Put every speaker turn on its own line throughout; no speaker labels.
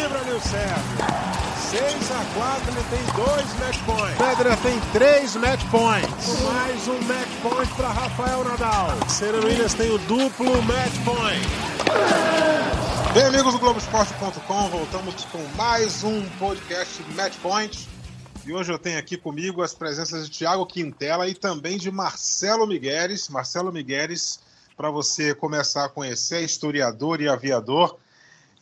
desequilibra ali o Sérgio. 6 a 4, ele tem dois match points. Pedra tem três match points. Mais um match point para Rafael Nadal. Serena Williams tem o duplo match point. Bem, amigos do Globoesporte.com, voltamos com mais um podcast Match Point. E hoje eu tenho aqui comigo as presenças de Thiago Quintela e também de Marcelo Migueles. Marcelo Migueles, para você começar a conhecer, é historiador e aviador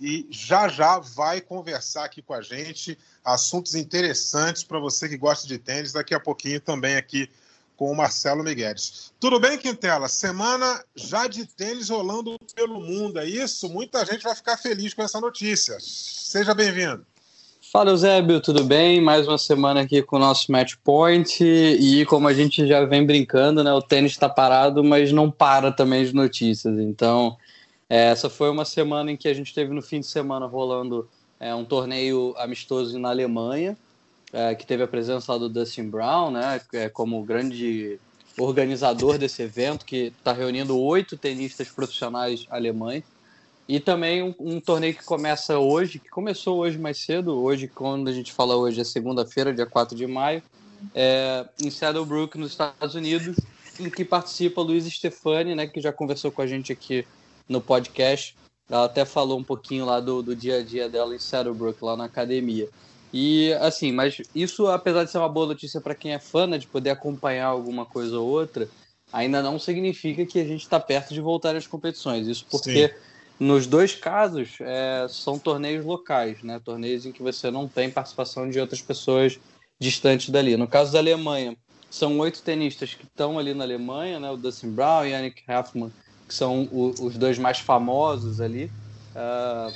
e já já vai conversar aqui com a gente assuntos interessantes para você que gosta de tênis. Daqui a pouquinho também aqui com o Marcelo Migueles. Tudo bem, Quintela? Semana já de tênis rolando pelo mundo, é isso? Muita gente vai ficar feliz com essa notícia. Seja bem-vindo.
Fala, Eusébio, tudo bem? Mais uma semana aqui com o nosso Match Point. E como a gente já vem brincando, né? O tênis está parado, mas não para também de notícias. Então, essa foi uma semana em que a gente teve no fim de semana rolando é, um torneio amistoso na Alemanha, é, que teve a presença lá do Dustin Brown, né, é, como grande organizador desse evento, que está reunindo oito tenistas profissionais alemães. E também um, um, torneio que começa hoje, que começou hoje mais cedo, hoje, quando a gente fala hoje, é segunda-feira, dia 4 de maio, é, em Saddlebrook, nos Estados Unidos, em que participa Luiz Stefani, né, que já conversou com a gente aqui no podcast. Ela até falou um pouquinho lá do, do dia a dia dela em Saddlebrook, lá na academia. E assim, mas isso, apesar de ser uma boa notícia para quem é fã, né, de poder acompanhar alguma coisa ou outra, ainda não significa que a gente está perto de voltar às competições. Isso porque Sim. nos dois casos é, são torneios locais, né, torneios em que você não tem participação de outras pessoas distantes dali. No caso da Alemanha, são oito tenistas que estão ali na Alemanha, né, o Dustin Brown, Yannick Hoffman que são o, os dois mais famosos ali. Uh,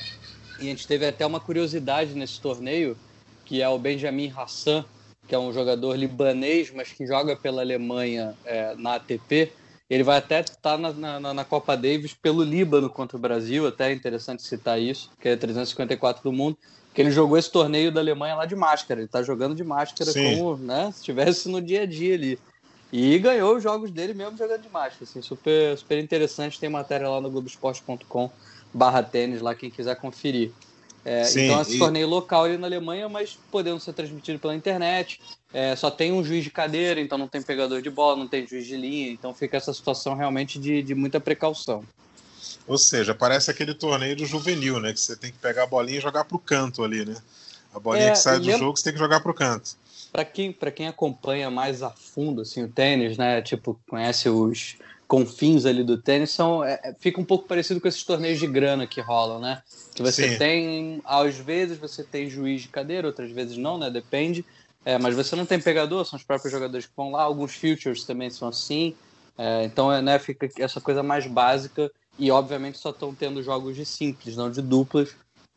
e a gente teve até uma curiosidade nesse torneio, que é o Benjamin Hassan, que é um jogador libanês, mas que joga pela Alemanha é, na ATP. Ele vai até estar tá na, na, na, Copa Davis pelo Líbano contra o Brasil, até é interessante citar isso, que é 354 do mundo, que ele jogou esse torneio da Alemanha lá de máscara. Ele está jogando de máscara Sim. como né, se estivesse no dia a dia ali. E ganhou os jogos dele mesmo jogando de máscara, assim, super, super interessante. Tem matéria lá no globoesporte.com barra tênis, lá quem quiser conferir. É, Sim, então, esse e... torneio local ali na Alemanha, mas podendo ser transmitido pela internet. É, só tem um juiz de cadeira, então não tem pegador de bola, não tem juiz de linha, então fica essa situação realmente de, de muita precaução.
Ou seja, parece aquele torneio do juvenil, né? Que você tem que pegar a bolinha e jogar para o canto ali, né? A bolinha é, que sai do lembra... jogo você tem que jogar para o canto
para quem, quem acompanha mais a fundo assim, o tênis, né? Tipo, conhece os confins ali do tênis, são, é, é, fica um pouco parecido com esses torneios de grana que rolam, né? Que você Sim. tem, às vezes você tem juiz de cadeira, outras vezes não, né? Depende. É, mas você não tem pegador, são os próprios jogadores que vão lá. Alguns futures também são assim. É, então, é, né, fica essa coisa mais básica. E, obviamente, só estão tendo jogos de simples, não de duplas,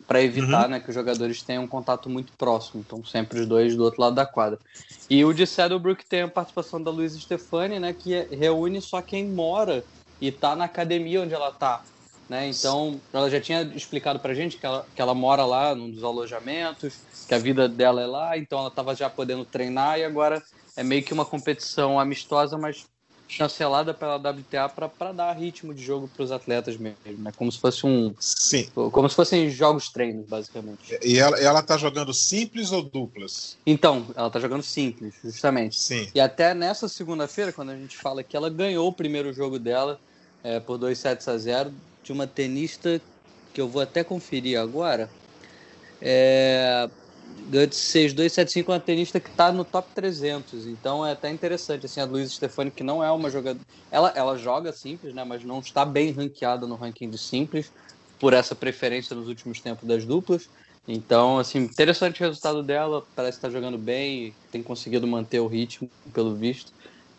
para evitar uhum. né, que os jogadores tenham um contato muito próximo. Então, sempre os dois do outro lado da quadra. E o de Saddlebrook tem a participação da Luísa Stefani, né, que reúne só quem mora e está na academia onde ela está. Né? Então, ela já tinha explicado para gente que ela, que ela mora lá num dos alojamentos, que a vida dela é lá, então ela estava já podendo treinar e agora é meio que uma competição amistosa, mas chancelada pela WTA para dar ritmo de jogo para os atletas mesmo, né? Como se fosse um,
sim,
como se fossem jogos treinos basicamente.
E ela, ela tá jogando simples ou duplas?
Então, ela tá jogando simples, justamente.
Sim.
E até nessa segunda-feira, quando a gente fala que ela ganhou o primeiro jogo dela é, por 2 sets a 0 de uma tenista que eu vou até conferir agora. É, de 6-2-7-5 uma tenista que está no top 300. Então é até interessante, assim, a Luísa Stefani, que não é uma jogadora... Ela, ela joga simples, né, mas não está bem ranqueada no ranking de simples, por essa preferência nos últimos tempos das duplas. Então, assim, interessante o resultado dela, parece estar tá jogando bem, tem conseguido manter o ritmo, pelo visto.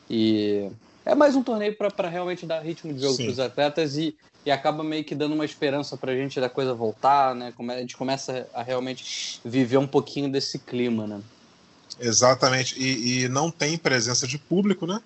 E é mais um torneio para realmente dar ritmo de jogo para os atletas e e acaba meio que dando uma esperança para a gente da coisa voltar, né? A gente começa a realmente viver um pouquinho desse clima, né?
Exatamente, e, e não tem presença de público, né?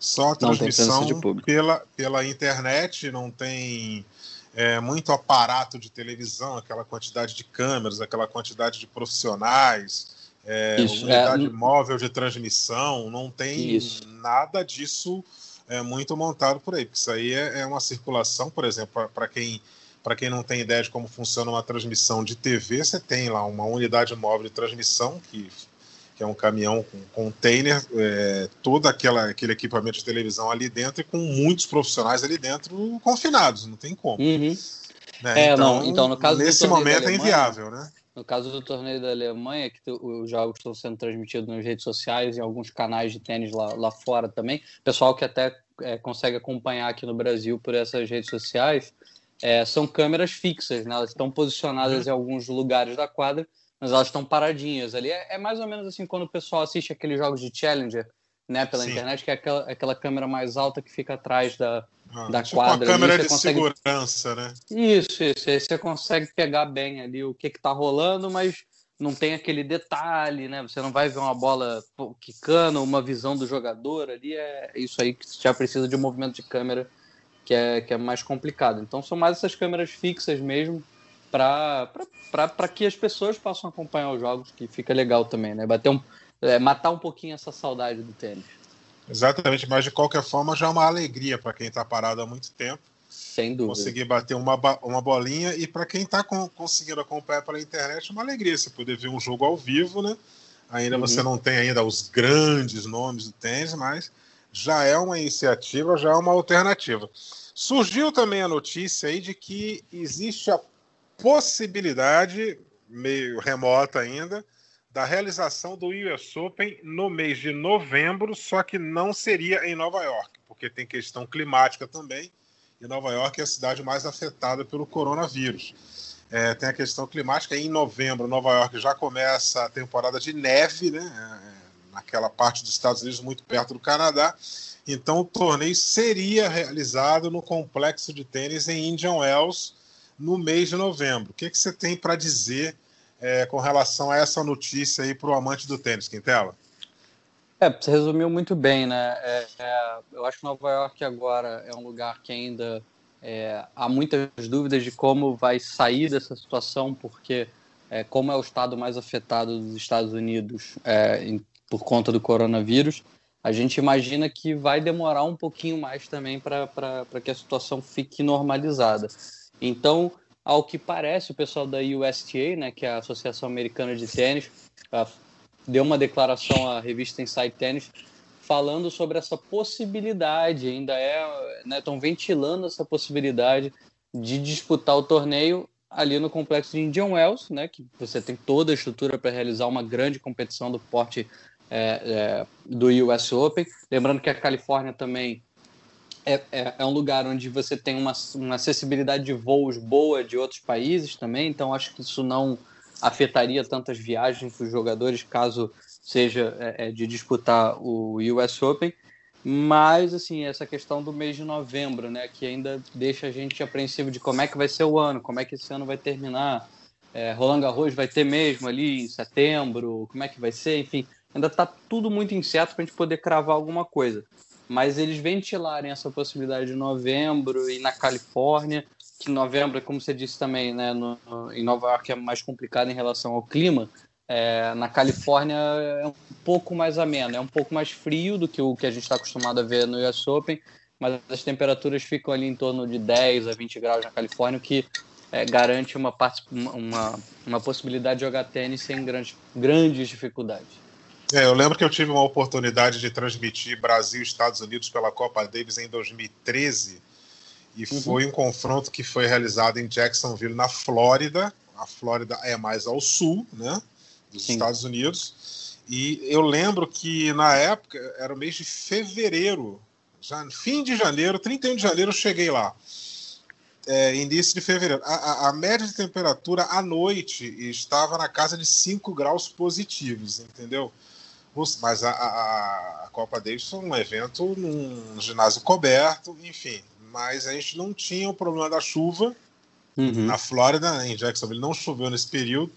Só transmissão pela, pela internet, não tem é, muito aparato de televisão, aquela quantidade de câmeras, aquela quantidade de profissionais, é, Isso, unidade é... móvel de transmissão, não tem Isso. Nada disso é muito montado por aí, porque isso aí é, é uma circulação, por exemplo, para quem para quem não tem ideia de como funciona uma transmissão de TV, você tem lá uma unidade móvel de transmissão, que, que é um caminhão com container, é, todo aquela, aquele equipamento de televisão ali dentro e com muitos profissionais ali dentro confinados, não tem como.
Uhum.
Né?
É,
então,
não, então, no caso
nesse momento é inviável, né?
No caso do torneio da Alemanha, que os jogos estão sendo transmitidos nas redes sociais e alguns canais de tênis lá, lá fora também, pessoal que até é, consegue acompanhar aqui no Brasil por essas redes sociais, é, são câmeras fixas, né? Elas estão posicionadas uhum. em alguns lugares da quadra, mas elas estão paradinhas ali. É, é, mais ou menos assim quando o pessoal assiste aqueles jogos de Challenger, né, pela Sim. internet, que é aquela, aquela câmera mais alta que fica atrás da, ah, da tipo quadra.
Uma câmera de consegue... segurança, né?
Isso, isso. Aí você consegue pegar bem ali o que está rolando, mas não tem aquele detalhe, né? Você não vai ver uma bola quicando, uma visão do jogador ali. É isso aí que já precisa de um movimento de câmera que é, que é mais complicado. Então são mais essas câmeras fixas mesmo para que as pessoas possam acompanhar os jogos, que fica legal também, né? Bater um, é, matar um pouquinho essa saudade do tênis.
Exatamente, mas de qualquer forma já é uma alegria para quem está parado há muito tempo.
Sem dúvida.
Conseguir bater uma, uma bolinha e para quem está conseguindo acompanhar pela internet, é uma alegria você poder ver um jogo ao vivo, né? Ainda uhum. você não tem ainda os grandes nomes do tênis, mas já é uma iniciativa, já é uma alternativa. Surgiu também a notícia aí de que existe a possibilidade, meio remota ainda, da realização do US Open no mês de novembro, só que não seria em Nova York, porque tem questão climática também, e Nova York é a cidade mais afetada pelo coronavírus. É, tem a questão climática, em novembro, Nova York já começa a temporada de neve, né? É, naquela parte dos Estados Unidos, muito perto do Canadá. Então, o torneio seria realizado no complexo de tênis em Indian Wells no mês de novembro. O que, que você tem para dizer é, com relação a essa notícia aí para o amante do tênis, Quintela?
É, você resumiu muito bem, né? É, é, eu acho que Nova York agora é um lugar que ainda é, há muitas dúvidas de como vai sair dessa situação, porque é, como é o estado mais afetado dos Estados Unidos é, em por conta do coronavírus, a gente imagina que vai demorar um pouquinho mais também para que a situação fique normalizada. Então, ao que parece, o pessoal da USTA, né, que é a Associação Americana de Tênis, deu uma declaração à revista Inside Tennis falando sobre essa possibilidade, ainda é, estão né, ventilando essa possibilidade de disputar o torneio ali no complexo de Indian Wells, né, que você tem toda a estrutura para realizar uma grande competição do porte é, é, do US Open. Lembrando que a Califórnia também é, é, é, um lugar onde você tem uma, uma acessibilidade de voos boa de outros países também, então acho que isso não afetaria tantas viagens para os jogadores caso seja é, é, de disputar o US Open. Mas, assim, essa questão do mês de novembro, né, que ainda deixa a gente apreensivo de como é que vai ser o ano, como é que esse ano vai terminar. É, Roland Garros vai ter mesmo ali em setembro, como é que vai ser, enfim ainda está tudo muito incerto para a gente poder cravar alguma coisa. Mas eles ventilarem essa possibilidade de novembro e na Califórnia, que novembro, como você disse também, né, no, em Nova York é mais complicado em relação ao clima. É, na Califórnia é um pouco mais ameno, é um pouco mais frio do que o que a gente está acostumado a ver no US Open, mas as temperaturas ficam ali em torno de 10 a 20 graus na Califórnia, o que é, garante uma, uma, uma possibilidade de jogar tênis sem grandes, grandes dificuldades.
É, eu lembro que eu tive uma oportunidade de transmitir Brasil e Estados Unidos pela Copa Davis em 2013 e uhum. foi um confronto que foi realizado em Jacksonville, na Flórida. A Flórida é mais ao sul, né, dos Sim. Estados Unidos. E eu lembro que na época era o mês de fevereiro, já, fim de janeiro, 31 de janeiro eu cheguei lá. É, início de fevereiro. A, a, a, média de temperatura à noite estava na casa de 5 graus positivos, entendeu? Mas a, a, a Copa Davis foi um evento num ginásio coberto, enfim. Mas a gente não tinha o problema da chuva uhum. na Flórida, em Jacksonville, não choveu nesse período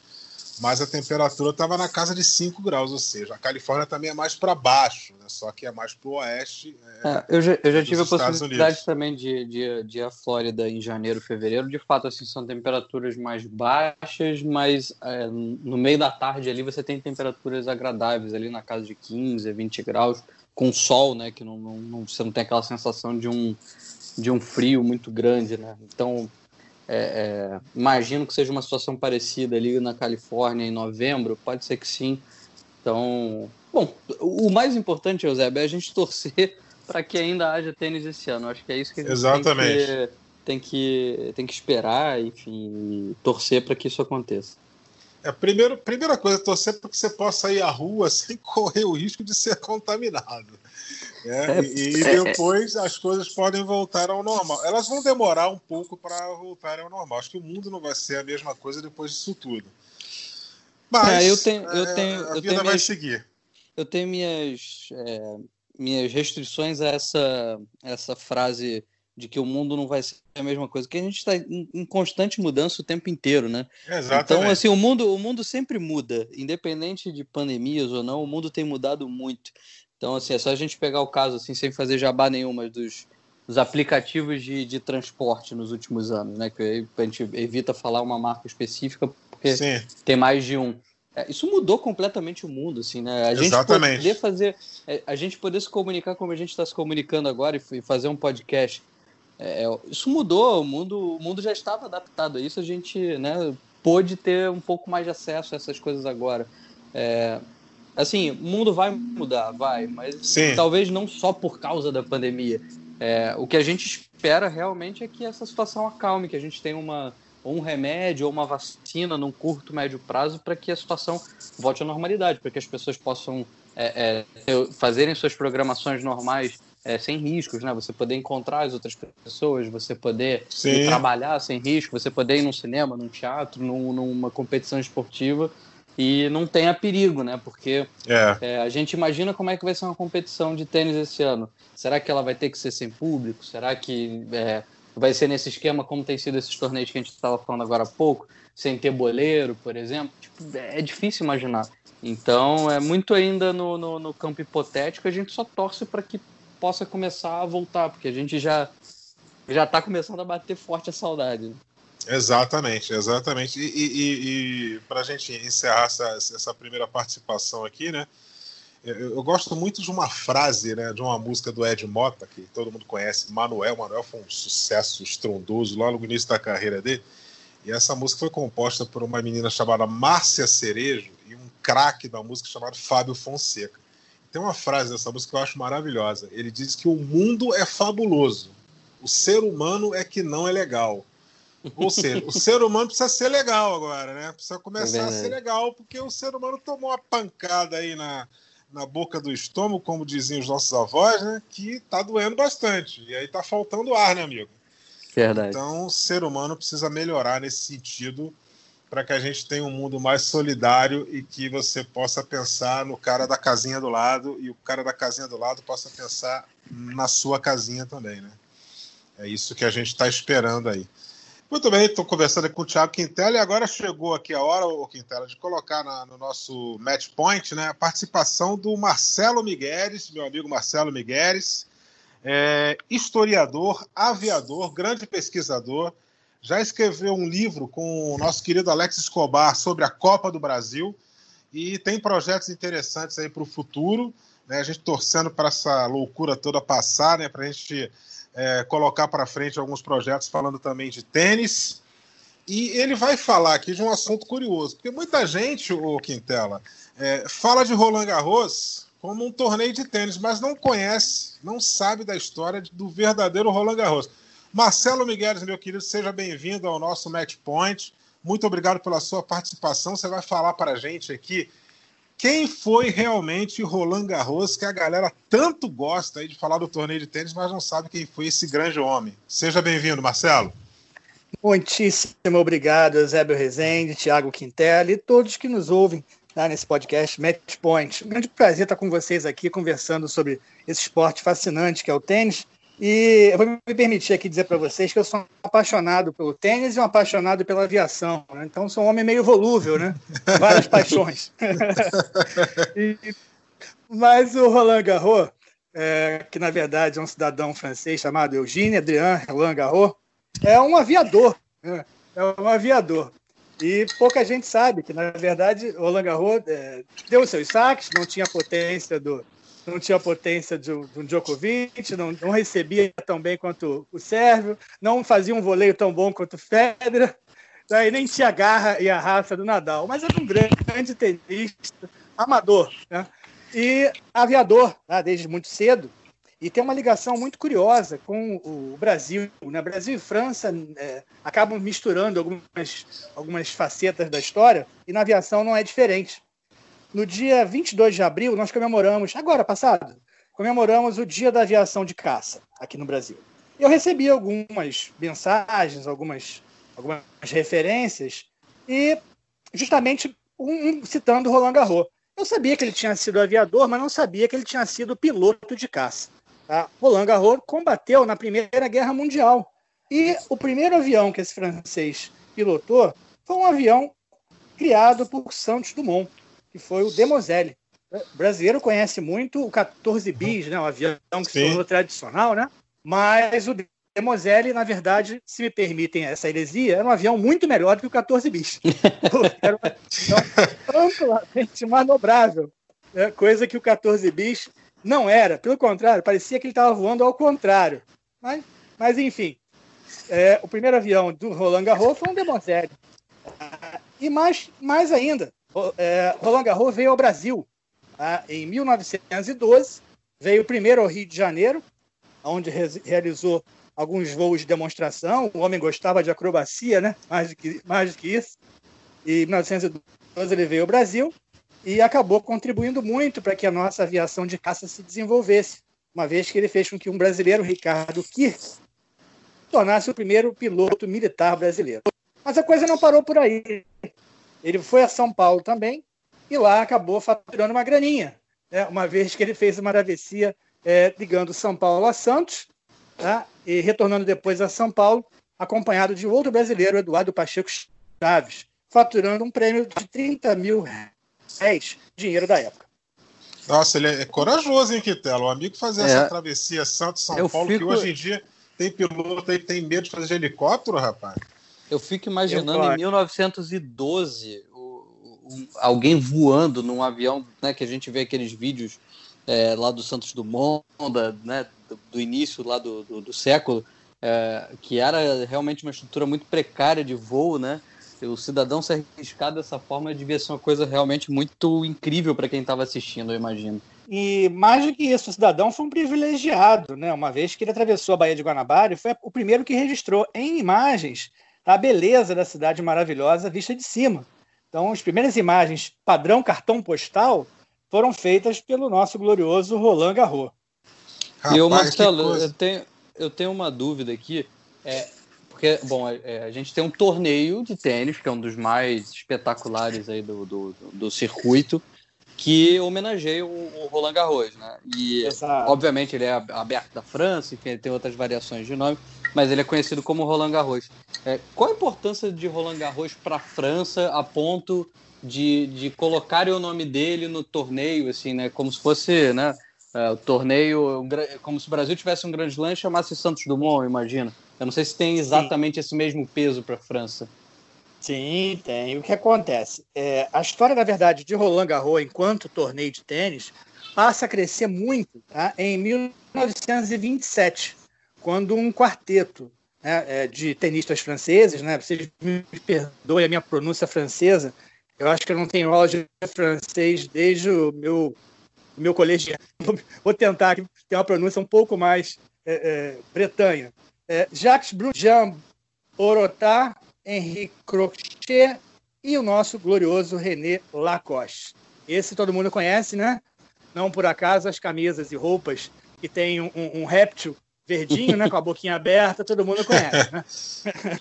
mas a temperatura estava na casa de 5 graus, ou seja, a Califórnia também é mais para baixo, né? só que é mais para o oeste.
É, é, eu já, eu já tive a possibilidade também de, de, de ir à Flórida em janeiro, fevereiro. De fato, assim, são temperaturas mais baixas, mas é, no meio da tarde ali você tem temperaturas agradáveis, ali na casa de 15, 20 graus, com sol, né? Que não, não, não, você não tem aquela sensação de um, de um frio muito grande, né? Então é, é, imagino que seja uma situação parecida ali na Califórnia em novembro, pode ser que sim. Então, bom, o mais importante, Eusébio, é a gente torcer para que ainda haja tênis esse ano. Acho que é isso que a gente
Exatamente.
Tem, que, tem, que, tem que esperar, enfim, torcer para que isso aconteça.
É, primeiro, primeira coisa, torcer para que você possa ir à rua sem correr o risco de ser contaminado. Né? É, e, é, depois as coisas podem voltar ao normal. Elas vão demorar um pouco para voltarem ao normal. Acho que o mundo não vai ser a mesma coisa depois disso tudo. Mas
é, eu tenho, eu é, tenho,
a
vida
tenho
vai
minhas, seguir.
Eu tenho minhas, é, minhas restrições a essa, essa frase de que o mundo não vai ser a mesma coisa, que a gente está em, em, constante mudança o tempo inteiro, né?
Exatamente.
Então, assim, o mundo, o mundo sempre muda, independente de pandemias ou não, o mundo tem mudado muito. Então, assim, é só a gente pegar o caso, assim, sem fazer jabá nenhuma, dos, dos aplicativos de, de transporte nos últimos anos, né? Que a gente evita falar uma marca específica, porque Sim. tem mais de um. É, isso mudou completamente o mundo, assim, né? A
Exatamente.
gente poder fazer, é, a gente poder se comunicar como a gente está se comunicando agora e fazer um podcast é, é, isso mudou, o mundo, o mundo já estava adaptado a isso, a gente né, pôde ter um pouco mais de acesso a essas coisas agora. É, assim, o mundo vai mudar, vai, mas
Sim.
talvez não só por causa da pandemia. É, o que a gente espera realmente é que essa situação acalme, que a gente tenha uma, um remédio ou uma vacina num curto, médio prazo para que a situação volte à normalidade, para que as pessoas possam é, é, fazerem suas programações normais é, sem riscos, né? Você poder encontrar as outras pessoas, você poder trabalhar sem risco, você poder ir num cinema, num teatro, num, numa competição esportiva e não tenha perigo, né? Porque
é.
É, a gente imagina como é que vai ser uma competição de tênis esse ano. Será que ela vai ter que ser sem público? Será que é, vai ser nesse esquema como tem sido esses torneios que a gente estava falando agora há pouco, sem ter boleiro, por exemplo? Tipo, é difícil imaginar. Então, é muito ainda no, no, no campo hipotético, a gente só torce para que possa começar a voltar, porque a gente já já está começando a bater forte a saudade.
Exatamente, exatamente. E, e, e para a gente encerrar essa, essa primeira participação aqui, né? Eu, eu, gosto muito de uma frase, né, de uma música do Ed Mota, que todo mundo conhece, Manuel. Manuel foi um sucesso estrondoso lá no início da carreira dele. E essa música foi composta por uma menina chamada Márcia Cerejo e um craque da música chamado Fábio Fonseca. Tem uma frase dessa música que eu acho maravilhosa. Ele diz que o mundo é fabuloso, o ser humano é que não é legal. Ou seja, o ser humano precisa ser legal agora, né? Precisa começar é a ser legal, porque o ser humano tomou uma pancada aí na, na boca do estômago, como diziam os nossos avós, né? Que tá doendo bastante. E aí tá faltando ar, né, amigo?
Verdade.
Então, o ser humano precisa melhorar nesse sentido para que a gente tenha um mundo mais solidário e que você possa pensar no cara da casinha do lado e o cara da casinha do lado possa pensar na sua casinha também, né? É isso que a gente está esperando aí. Muito bem, estou conversando com o Thiago Quintela e agora chegou aqui a hora, o Quintela, de colocar na, no nosso match point né, a participação do Marcelo Migueles, meu amigo Marcelo Migueles, é, historiador, aviador, grande pesquisador, já escreveu um livro com o nosso querido Alex Escobar sobre a Copa do Brasil e tem projetos interessantes aí para o futuro. Né? A gente torcendo para essa loucura toda passar, né? para a gente é, colocar para frente alguns projetos falando também de tênis. E ele vai falar aqui de um assunto curioso, porque muita gente, o Quintela, é, fala de Roland Garros como um torneio de tênis, mas não conhece, não sabe da história do verdadeiro Roland Garros. Marcelo Miguel, meu querido, seja bem-vindo ao nosso Match Point. Muito obrigado pela sua participação. Você vai falar para a gente aqui quem foi realmente Roland Garros, que a galera tanto gosta de falar do torneio de tênis, mas não sabe quem foi esse grande homem. Seja bem-vindo, Marcelo.
Muitíssimo obrigado, Eusébio Rezende, Thiago Quintela e todos que nos ouvem lá nesse podcast Match Point. Um grande prazer estar com vocês aqui conversando sobre esse esporte fascinante que é o tênis e eu vou me permitir aqui dizer para vocês que eu sou um apaixonado pelo tênis e um apaixonado pela aviação. Né? Então, sou um homem meio volúvel, né? Várias paixões. e, mas o Roland Garros, é, que na verdade é um cidadão francês chamado Eugène Adrien Roland Garros, é um aviador. Né? É um aviador. E pouca gente sabe que, na verdade, o Roland Garros é, deu seus saques, não tinha a potência do, não tinha a potência de, um Djokovic, não, não, recebia tão bem quanto o Sérvio, não fazia um voleio tão bom quanto o Federer, né, nem tinha a garra e a raça do Nadal, mas era um grande tenista, amador, né? e aviador, né, desde muito cedo, e tem uma ligação muito curiosa com o Brasil. Né? Brasil e França é, acabam misturando algumas, algumas facetas da história, e na aviação não é diferente. No dia 22 de abril, nós comemoramos, agora passado, comemoramos o Dia da Aviação de Caça aqui no Brasil. Eu recebi algumas mensagens, algumas, algumas referências, e justamente um, citando Roland Garros. Eu sabia que ele tinha sido aviador, mas não sabia que ele tinha sido piloto de caça. Tá? Roland Garros combateu na Primeira Guerra Mundial. E o primeiro avião que esse francês pilotou foi um avião criado por Santos Dumont que foi o Demoselle. O brasileiro conhece muito o 14 bis, né, o avião que se tornou tradicional, né? Mas o Demoselle, na verdade, se me permitem essa heresia, era um avião muito melhor do que o 14 bis. era um avião amplamente manobrável, né? coisa que o 14 bis não era. Pelo contrário, parecia que ele estava voando ao contrário. Mas, mas enfim, é, o primeiro avião do Roland Garros foi um Demoselle. E mais, mais ainda, é, Roland Garros veio ao Brasil tá? em 1912, veio primeiro ao Rio de Janeiro, onde re realizou alguns voos de demonstração. O homem gostava de acrobacia, né? mais, do que, mais do que isso. E em 1912 ele veio ao Brasil e acabou contribuindo muito para que a nossa aviação de caça se desenvolvesse, uma vez que ele fez com que um brasileiro, Ricardo Kirk, tornasse o primeiro piloto militar brasileiro. Mas a coisa não parou por aí. Ele foi a São Paulo também e lá acabou faturando uma graninha, né? uma vez que ele fez uma travessia é, ligando São Paulo a Santos tá? e retornando depois a São Paulo, acompanhado de outro brasileiro, Eduardo Pacheco Chaves, faturando um prêmio de 30 mil reais, dinheiro da época.
Nossa, ele é corajoso, hein, Quitelo? O amigo fazer é. essa travessia Santos-São Paulo, fico... que hoje em dia tem piloto aí que tem medo de fazer de helicóptero, rapaz.
Eu fico imaginando eu, em 1912 o, o, alguém voando num avião, né? Que a gente vê aqueles vídeos é, lá do Santos Dumont, da, né, do, do início lá do, do, do século, é, que era realmente uma estrutura muito precária de voo, né? O cidadão se arriscar dessa forma devia ser uma coisa realmente muito incrível para quem estava assistindo, eu imagino.
E mais do que isso, o cidadão foi um privilegiado, né? Uma vez que ele atravessou a Baía de Guanabara e foi o primeiro que registrou em imagens a beleza da cidade maravilhosa vista de cima. Então, as primeiras imagens padrão cartão postal foram feitas pelo nosso glorioso Roland Garros.
Rapaz, e o Marcelo, eu tenho, eu tenho uma dúvida aqui. É, porque, bom, é, a gente tem um torneio de tênis, que é um dos mais espetaculares aí do, do, do circuito, que homenageia o, o Roland Garros, né? E, Exato. obviamente, ele é aberto da França, enfim, ele tem outras variações de nome mas ele é conhecido como Roland Garros. É, qual a importância de Roland Garros para a França a ponto de, de colocarem o nome dele no torneio, assim, né? Como se fosse, né? É, o torneio, como se o Brasil tivesse um grande lance e chamasse Santos Dumont, imagina. Eu não sei se tem exatamente Sim. esse mesmo peso para a França.
Sim, tem. O que acontece? É, a história, na verdade, de Roland Garros enquanto torneio de tênis passa a crescer muito tá? em 1927, quando um quarteto né, é, de tenistas franceses, né, vocês me perdoem a minha pronúncia francesa, eu acho que eu não tenho aula de francês desde o meu, meu colegial. Vou tentar ter uma pronúncia um pouco mais é, é, bretanha. É, Jacques Brun, Jean Orotá, Henri Crochet e o nosso glorioso René Lacoste. Esse todo mundo conhece, né? Não por acaso as camisas e roupas que tem um, um, um réptil verdinho, né, com a boquinha aberta, todo mundo conhece. Né?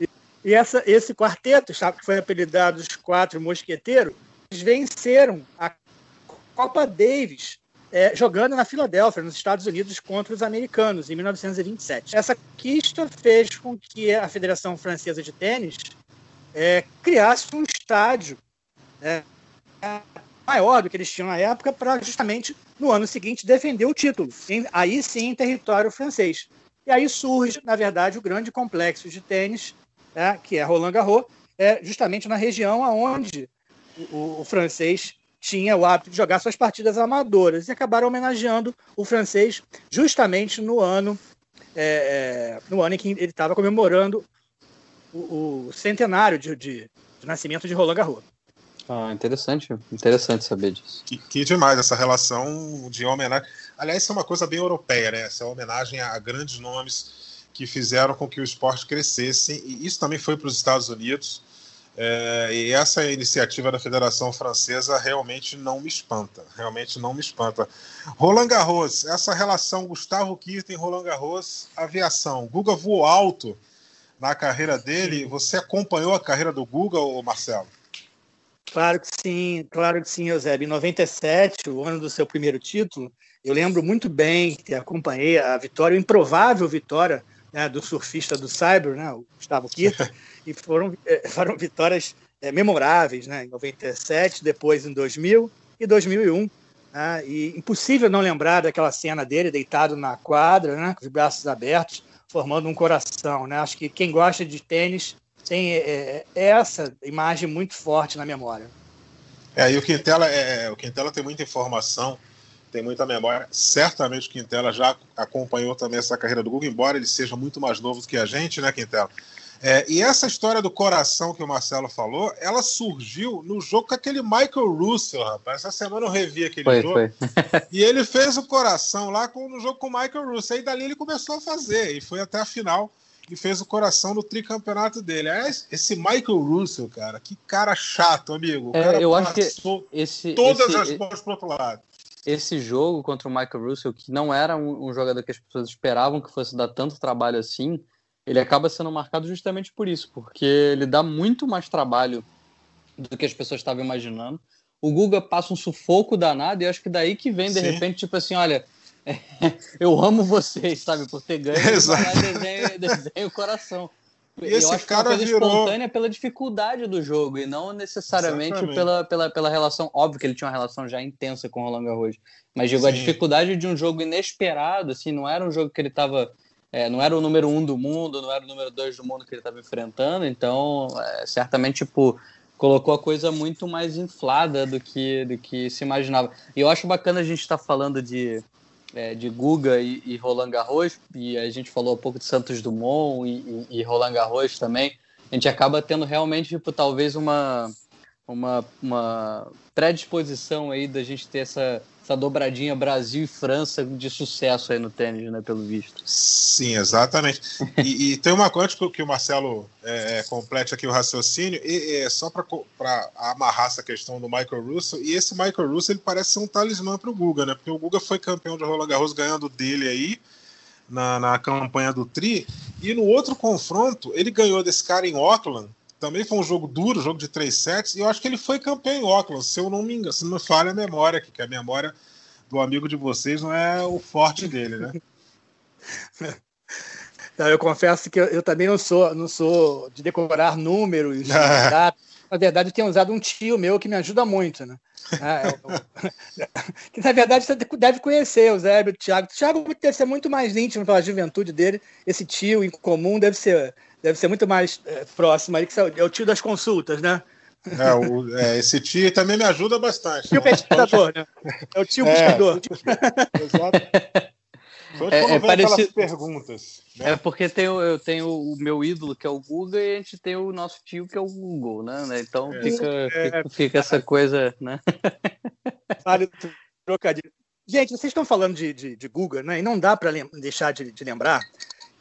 e essa, esse quarteto, que foi apelidado os Quatro Mosqueteiros, eles venceram a Copa Davis é, jogando na Filadélfia, nos Estados Unidos, contra os americanos, em 1927. Essa conquista fez com que a Federação Francesa de Tênis é, criasse um estádio né, maior do que eles tinham na época para justamente no ano seguinte defender o título, em, aí sim em território francês. E aí surge, na verdade, o grande complexo de tênis, né, que é Roland Garros, é justamente na região aonde o, o francês tinha o hábito de jogar suas partidas amadoras e acabaram homenageando o francês justamente no ano é, é, no ano em que ele estava comemorando o, o centenário de, de, de, nascimento de Roland Garros.
Ah, interessante, interessante saber disso.
Que, que demais essa relação de homenagem. Aliás, isso é uma coisa bem europeia, né? Essa homenagem a grandes nomes que fizeram com que o esporte crescesse. E isso também foi para os Estados Unidos. É, e essa iniciativa da Federação Francesa realmente não me espanta, realmente não me espanta. Roland Garros, essa relação Gustavo Kirten, Roland Garros, aviação. Guga voou alto na carreira dele. Você acompanhou a carreira do Guga, ou Marcelo?
Claro que sim, claro que sim, Eusébio. Em 97, o ano do seu primeiro título, eu lembro muito bem que acompanhei a vitória, a improvável vitória né, do surfista do Cyber, né, o Gustavo Kirten. e foram, é, foram vitórias é, memoráveis, né? Em 97, depois em 2000 e 2001. Né? E impossível não lembrar daquela cena dele deitado na quadra, né? Com os braços abertos, formando um coração, né? Acho que quem gosta de tênis tem é, é essa imagem muito forte na memória.
É, e o Quintela, é, o Quintela tem muita informação, tem muita memória. Certamente o Quintela já acompanhou também essa carreira do Google, embora ele seja muito mais novo do que a gente, né, Quintela? É, e essa história do coração que o Marcelo falou, ela surgiu no jogo com aquele Michael Russell, rapaz. Essa semana eu revi aquele foi, jogo. Foi. e ele fez o coração lá com, no jogo com o Michael Russell. E dali ele começou a fazer. E foi até a final e fez o coração no tricampeonato dele. É, esse Michael Russell, cara, que cara chato, amigo.
É, eu acho que esse,
todas
esse,
as bolas pro outro lado.
Esse jogo contra o Michael Russell, que não era um, um jogador que as pessoas esperavam que fosse dar tanto trabalho assim ele acaba sendo marcado justamente por isso, porque ele dá muito mais trabalho do que as pessoas estavam imaginando. O Guga passa um sufoco danado e acho que daí que vem, de Sim. repente, tipo assim, olha, eu amo vocês, sabe, por ter ganho,
Exato.
desenho, desenho o coração. E eu esse acho cara que é uma coisa virou... espontânea pela dificuldade do jogo e não necessariamente pela, pela, pela relação. Óbvio que ele tinha uma relação já intensa com o Roland Garros, mas digo, a dificuldade de um jogo inesperado, assim, não era um jogo que ele estava é, não era o número um do mundo, não era o número dois do mundo que ele estava enfrentando, então é, certamente tipo colocou a coisa muito mais inflada do que do que se imaginava. E eu acho bacana a gente estar tá falando de é, de Guga e, e, Roland Garros e a gente falou um pouco de Santos Dumont e, e, e Roland Garros também. A gente acaba tendo realmente tipo talvez uma uma, uma predisposição aí da gente ter essa essa dobradinha Brasil e França de sucesso aí no tênis, né, pelo visto.
Sim, exatamente. e, e, tem uma coisa que o Marcelo é, é, complete aqui o raciocínio, e, é só para amarrar essa questão do Michael Russell, e esse Michael Russell ele parece ser um talismã para o Guga, né? Porque o Guga foi campeão de Roland Garros ganhando dele aí, na, na campanha do Tri, e no outro confronto ele ganhou desse cara em Auckland, também foi um jogo duro, jogo de três sets, e eu acho que ele foi campeão em Auckland, se eu não me engano, se não me falha a memória aqui, que a memória do amigo de vocês não é o forte dele, né?
Não, eu confesso que eu, eu, também não sou, não sou de decorar números, Na verdade, eu tenho usado um tio meu que me ajuda muito, né? É, que na verdade você deve conhecer o Zé, o Thiago. O Thiago deve ser muito mais íntimo pela juventude dele. Esse tio em comum deve ser deve ser muito mais é, próximo aí, que é o tio das consultas, né?
É, o, é, esse tio também me ajuda bastante.
Tio pesquisador, né? É o tio é, pesquisador.
Exato. É, é parecido... perguntas.
Né? É porque tem, eu tenho o meu ídolo, que é o Google, e a gente tem o nosso tio, que é o Google, né? Então é. fica, fica, fica, essa coisa, né?
Vale trocadilho. Gente, vocês estão falando de, de, de Google, né? E não dá para deixar de, de lembrar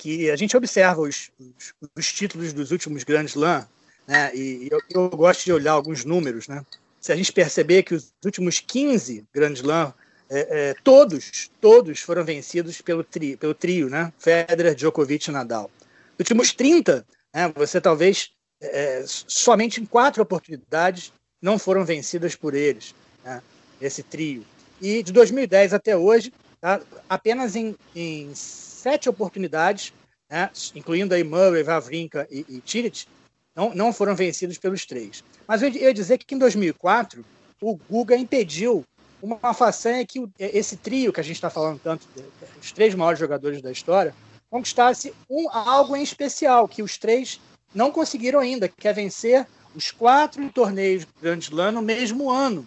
que a gente observa os, os, os títulos dos últimos grandes Slam, né? E eu, eu, gosto de olhar alguns números, né? Se a gente perceber que os últimos 15 grandes Slam, é, é, todos, todos foram vencidos pelo, tri, pelo trio, né? Federer, Djokovic e Nadal. Nos últimos 30, né, você talvez é, somente em quatro oportunidades não foram vencidas por eles, né, esse trio. E de 2010 até hoje, tá, apenas em, em sete oportunidades, né, incluindo aí Murray, Vavrinka e, e não, não foram vencidos pelos três. Mas eu ia dizer que em 2004, o Guga impediu uma façanha que esse trio que a gente está falando tanto, os três maiores jogadores da história, conquistasse um, algo em especial, que os três não conseguiram ainda, que é vencer os quatro torneios Grand Slam no mesmo ano.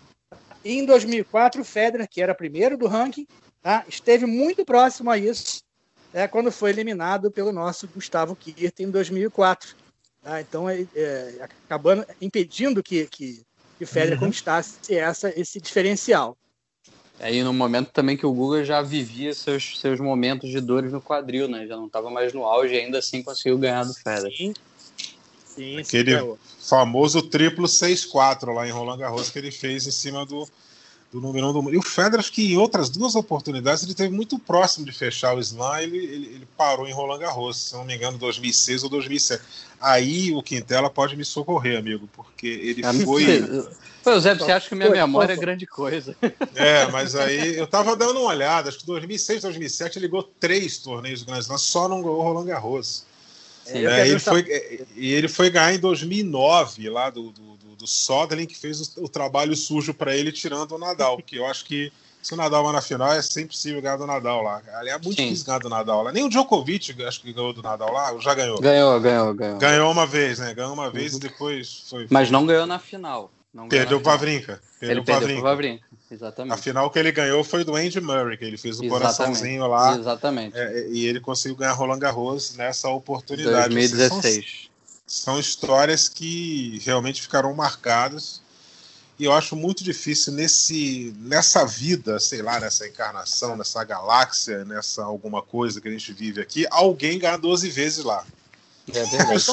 E em 2004, o Federer, que era primeiro do ranking, tá? esteve muito próximo a isso é, quando foi eliminado pelo nosso Gustavo Kirten em 2004. Tá? Então, é, é, acabando impedindo que, que, que o Federer uhum. conquistasse essa, esse diferencial.
Aí no momento também que o Google já vivia seus, seus momentos de dores no quadril, né? Já não estava mais no auge, ainda assim conseguiu ganhar do Federer. Sim.
Sim, Aquele famoso triplo 6-4 lá em Roland Garros que ele fez em cima do, do número 1 um do mundo. E o Federer, acho que em outras duas oportunidades, ele teve muito próximo de fechar o slam, ele, ele, ele, parou em Roland Garros, se não me engano, 2006 ou 2007. Aí o Quintela pode me socorrer, amigo, porque ele é, foi.
Pô, Zé, você acha que minha memória é grande coisa?
É, mas aí eu tava dando uma olhada, acho que 2006, 2007 ele ligou três torneios do Grand Slam, só não ganhou Roland Garros. É, é ele foi, e ele foi ganhar em 2009 lá do, do, do, Soderling, que fez o, o trabalho sujo para ele, tirando o Nadal, porque eu acho que se o Nadal vai na final, é sempre possível ganhar do Nadal lá. Ali é muito Sim. difícil ganhar do Nadal lá. Nem o Djokovic, acho que ganhou do Nadal lá, já ganhou.
Ganhou, ganhou, ganhou.
Ganhou uma vez, né? Ganhou uma vez uhum. e depois foi.
Mas não ganhou na final.
Não perdeu para Vavrinca.
Ele perdeu para Vavrinca, exatamente.
A final que ele ganhou foi do Andy Murray, que ele fez o exatamente. coraçãozinho lá.
Exatamente.
É, e ele conseguiu ganhar Roland Garros nessa oportunidade.
2016.
São, histórias que realmente ficaram marcadas. E eu acho muito difícil nesse, nessa vida, sei lá, nessa encarnação, nessa galáxia, nessa alguma coisa que a gente vive aqui, alguém ganhar 12 vezes lá.
É verdade.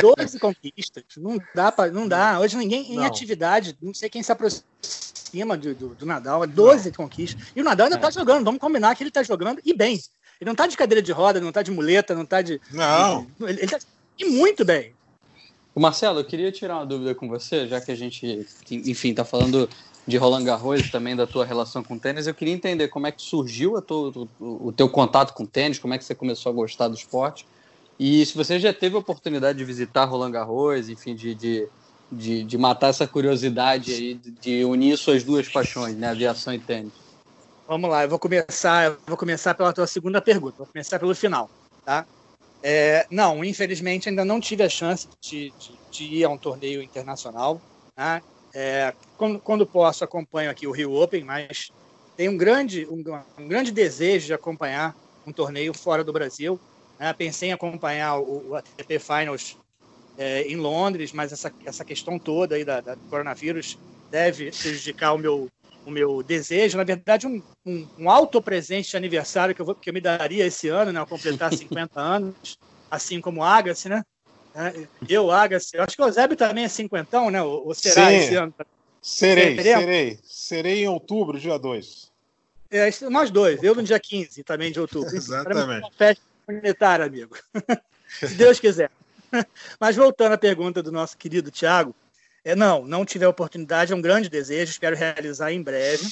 12 conquistas. Não dá, pra, não dá. Hoje ninguém em atividade, não sei quem se aproxima do, do, do Nadal, 12 não. conquistas. E o Nadal ainda é. tá jogando, vamos combinar que ele tá jogando e bem. Ele não tá de cadeira de roda, não tá de muleta, não tá de.
Não.
Ele, ele tá e muito bem.
O Marcelo, eu queria tirar uma dúvida com você, já que a gente, enfim, tá falando de Roland Garros também da tua relação com tênis, eu queria entender como é que surgiu tua, o, o teu contato com tênis, como é que você começou a gostar do esporte e se você já teve a oportunidade de visitar Roland Garros, enfim, de, de, de, de matar essa curiosidade aí, de, de unir suas duas paixões, né, aviação e tênis.
Vamos lá, eu vou começar, eu vou começar pela tua segunda pergunta, vou começar pelo final, tá? É, não, infelizmente ainda não tive a chance de, de, de ir a um torneio internacional. Tá? É, quando, quando, posso, acompanho aqui o Rio Open, mas tenho um grande, um, um grande desejo de acompanhar um torneio fora do Brasil. Né? Pensei em acompanhar o, o ATP Finals é, em Londres, mas essa, essa questão toda aí da, da coronavírus deve prejudicar o meu, o meu desejo. Na verdade, um, um, um alto presente de aniversário que eu, vou, que eu me daria esse ano, né, ao completar 50 anos, assim como Agassi, né? É, eu, Agassi, eu acho que o Eusébio também é cinquentão, né? Ou, será
Sim. esse ano? Serei, serei. Serei em outubro, dia 2.
É, nós dois, eu no dia 15 também de outubro.
Exatamente. Uma
festa monetária, amigo. Se Deus quiser. Mas voltando à pergunta do nosso querido Tiago, é, não, não tive a oportunidade, é um grande desejo, espero realizar em breve.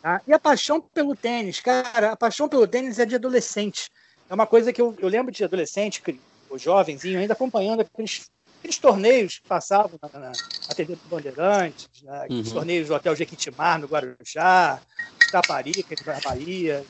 Tá? E a paixão pelo tênis, cara, a paixão pelo tênis é de adolescente. É uma coisa que eu, eu lembro de adolescente, o jovenzinho, ainda acompanhando aqueles, aqueles torneios que passavam na, na, na TV do Bandeirantes, né? aqueles uhum. torneios do Hotel Jequitimar, no Guarujá, Taparica, de Bahia,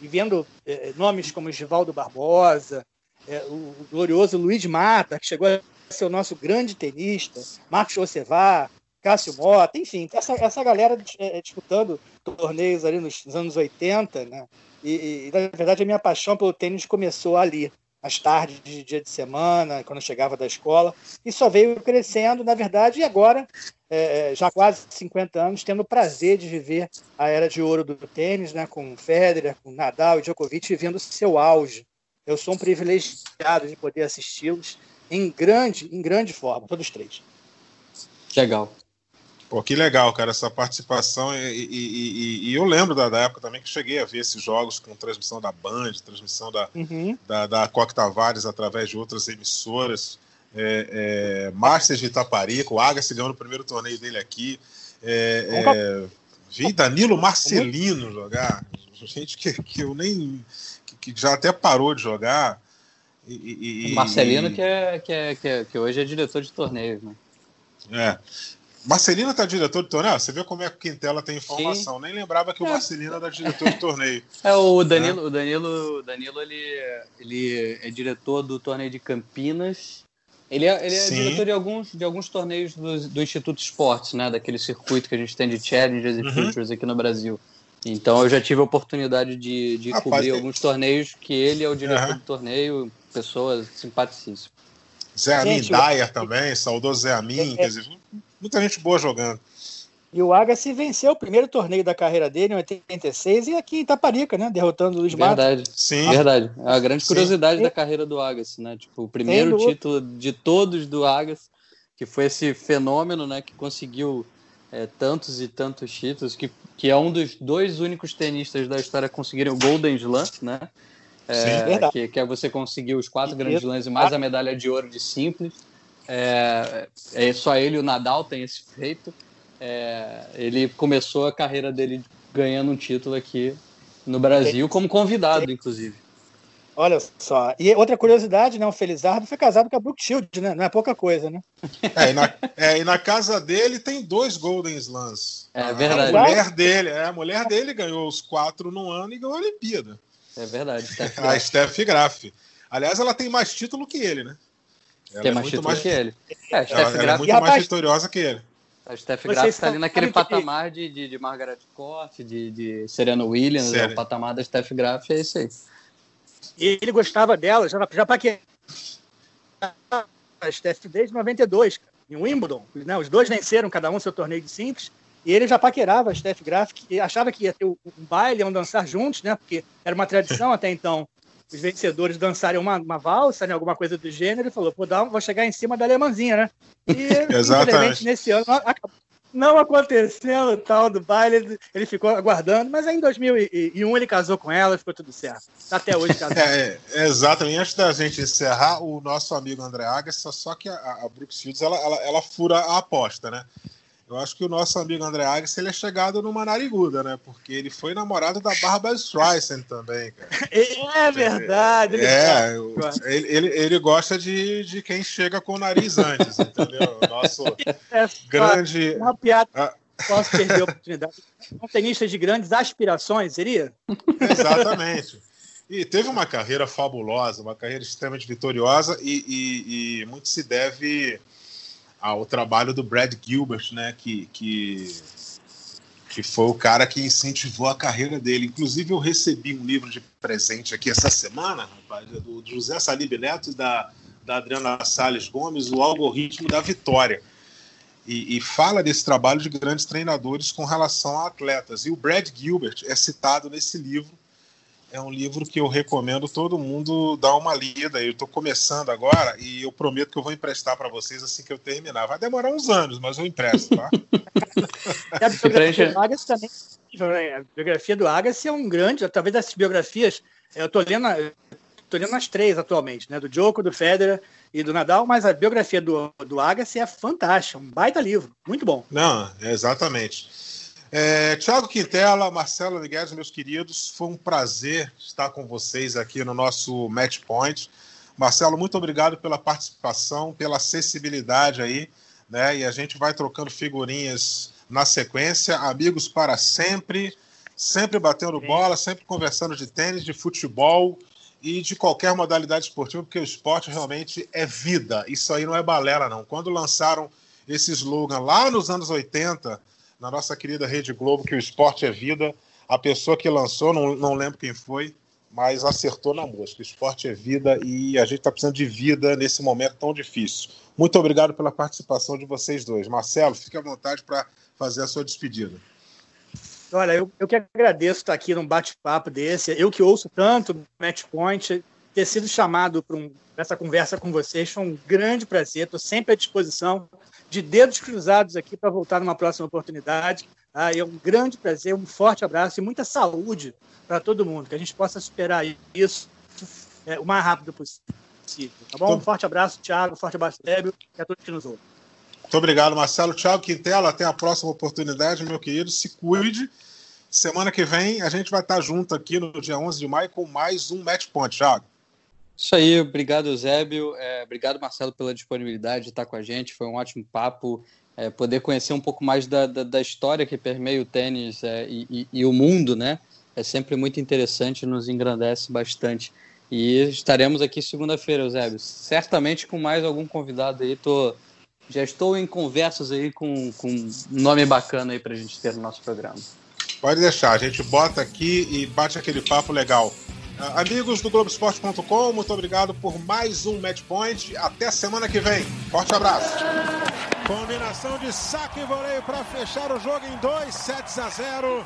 e vendo é, nomes como Givaldo Barbosa, é, o, o, glorioso Luiz Mata, que chegou a ser o nosso grande tenista, Marcos Ocevar, Cássio Mota, enfim, essa, essa galera é, disputando torneios ali nos, nos anos 80, né? E, e, na verdade, a minha paixão pelo tênis começou ali, às tardes de dia de semana, quando eu chegava da escola, e só veio crescendo, na verdade, e agora é, é, já quase 50 anos, tendo o prazer de viver a era de ouro do tênis, né, com Federer, com Nadal e Djokovic vivendo seu auge. Eu sou um privilegiado de poder assisti-los em grande, em grande forma, todos três.
Legal.
Pô, que legal, cara, essa participação. E, e, e, e eu lembro da, da, época também que cheguei a ver esses jogos com transmissão da Band, transmissão da, uhum. da, da Coque Tavares através de outras emissoras é, é, Masters de Itaparica, o Agassi ganhou no primeiro torneio dele aqui. É, é, vi Danilo Marcelino jogar, gente que, que eu nem. Que, que já até parou de jogar.
E, e, Marcelino, e... Que, é, que, é, que, é, que hoje é diretor de torneios, né?
É. Marcelino tá diretor de torneio? Você vê como é que Quintela tem informação. Sim. Nem lembrava que o é. Marcelino era diretor de torneio.
É, o Danilo, é. o Danilo, Danilo ele, ele é diretor do torneio de Campinas Ele é, ele é diretor de alguns, de alguns torneios do, do Instituto Esportes, né? Daquele circuito que a gente tem de Challengers e uhum. Futures aqui no Brasil. Então eu já tive a oportunidade de, de Rapaz, cobrir alguns torneios que ele é o diretor uhum. do torneio, pessoa simpaticíssima.
Zé Amin Dyer também, saudoso Zé Amin, é, quer dizer, muita gente boa jogando.
E o Agassi venceu o primeiro torneio da carreira dele em 86 e aqui em Itaparica, né? Derrotando o Luiz
Verdade. Matos. Sim. Verdade. É a grande curiosidade Sim. da carreira do Agassi, né? Tipo, o primeiro título de todos do Agassi, que foi esse fenômeno, né? Que conseguiu é, tantos e tantos títulos, que, que é um dos dois únicos tenistas da história a conseguirem o Golden Slam, né? É, que, que, é você conseguir os quatro grandes lãs e mais a medalha de ouro de simples. É, é, só ele e o Nadal tem esse feito. É, ele começou a carreira dele ganhando um título aqui no Brasil, como convidado, inclusive.
Olha só. E outra curiosidade, né? O Felizardo foi casado com a Brooke Shield, né? Não é pouca coisa, né?
É, e na, é, e na casa dele tem dois Golden Slams.
É verdade.
A mulher dele, é, a mulher dele ganhou os quatro no ano e ganhou a Olimpíada.
É verdade.
Steph a Steph Graf. Aliás, ela tem mais título que ele, né?
Ela tem é mais título mais... que ele.
É, a Steph ela, ela é muito mais vitoriosa que ele.
A Steph Graf está ali naquele patamar de, de, de Margaret Court, de, de Serena Williams, é o patamar da Steph Graf, é isso aí.
E ele gostava dela, já, já para que a Steph desde 92, em Wimbledon. Né? Os dois venceram cada um seu torneio de simples. E ele já paquerava a Steph Graf, e achava que ia ter um baile, iam dançar juntos, né? Porque era uma tradição até então os vencedores dançarem uma, uma valsa, né, alguma coisa do gênero, e falou, pô, dá, vou chegar em cima da alemãzinha, né? E, infelizmente, nesse ano, não aconteceu o tal do baile, ele ficou aguardando, mas aí em 2001 ele casou com ela, ficou tudo certo. Tá até hoje casado.
É, exatamente. Antes da gente encerrar, o nosso amigo André Agassi, só que a, a Brooks Fields, ela, ela, ela fura a aposta, né? Eu acho que o nosso amigo André Agassi ele é chegado numa nariguda, né? Porque ele foi namorado da Barbara Streisand também, cara.
É verdade.
Ele é, ele, ele, ele, gosta de, de quem chega com o nariz antes, entendeu? Nosso é, grande...
Uma piada... Ah. Posso perder a oportunidade. Um tenista de grandes aspirações, seria?
Exatamente. E teve uma carreira fabulosa, uma carreira extremamente vitoriosa e, e, e muito se deve ao trabalho do Brad Gilbert, né, que, que, que foi o cara que incentivou a carreira dele. Inclusive, eu recebi um livro de presente aqui essa semana, rapaz, do José Salib Neto e da, da Adriana Salles Gomes, O Algoritmo da Vitória. E, e, fala desse trabalho de grandes treinadores com relação a atletas. E o Brad Gilbert é citado nesse livro é um livro que eu recomendo todo mundo dar uma lida. Eu estou começando agora e eu prometo que eu vou emprestar para vocês assim que eu terminar. Vai demorar uns anos, mas eu empresto, tá?
a biografia do Agassi também. A biografia do Agassi é um grande, talvez das biografias. Eu estou lendo, tô lendo as três atualmente, né? Do Djoko, do Federer e do Nadal, mas a biografia do, do Agassi é fantástica, um baita livro, muito bom.
Não, exatamente. É, Tiago Quintela, Marcelo Miguel, meus queridos, foi um prazer estar com vocês aqui no nosso Match Point. Marcelo, muito obrigado pela participação, pela acessibilidade aí, né? E a gente vai trocando figurinhas na sequência, amigos para sempre, sempre batendo bola, sempre conversando de tênis, de futebol e de qualquer modalidade esportiva, porque o esporte realmente é vida. Isso aí não é balela, não. Quando lançaram esse slogan lá nos anos 80, na nossa querida Rede Globo, que o esporte é vida. A pessoa que lançou, não, não lembro quem foi, mas acertou na mosca. O esporte é vida e a gente está precisando de vida nesse momento tão difícil. Muito obrigado pela participação de vocês dois. Marcelo, fique à vontade para fazer a sua despedida.
Olha, eu, eu que agradeço estar aqui num bate-papo desse. Eu que ouço tanto Match Point, ter sido chamado para um, essa conversa com vocês foi um grande prazer. Estou sempre à disposição de dedos cruzados aqui para voltar numa próxima oportunidade. Ah, é um grande prazer, um forte abraço e muita saúde para todo mundo, que a gente possa superar isso é, o mais rápido possível. Tá bom? Um forte abraço, Thiago, um forte abraço, Débio, e a todos que nos ouvem.
Muito obrigado, Marcelo. Thiago Quintela, até a próxima oportunidade, meu querido. Se cuide. Semana que vem a gente vai estar junto aqui no dia 11 de maio com mais um Match Point, Thiago.
Isso aí, obrigado, Zébio. É, obrigado, Marcelo, pela disponibilidade de estar com a gente. Foi um ótimo papo. É, poder conhecer um pouco mais da, da, da história que permeia o tênis é, e, e, e, o mundo, né? É sempre muito interessante, nos engrandece bastante. E estaremos aqui segunda-feira, Eusébio. Certamente com mais algum convidado aí. Tô, já estou em conversas aí com, um nome bacana aí pra gente ter no nosso programa.
Pode deixar, a gente bota aqui e bate aquele papo legal. Amigos do Globoesporte.com, muito obrigado por mais um Match Point. Até semana que vem. Forte abraço. Combinação de saque e voleio para fechar o jogo em 2 sets a 0.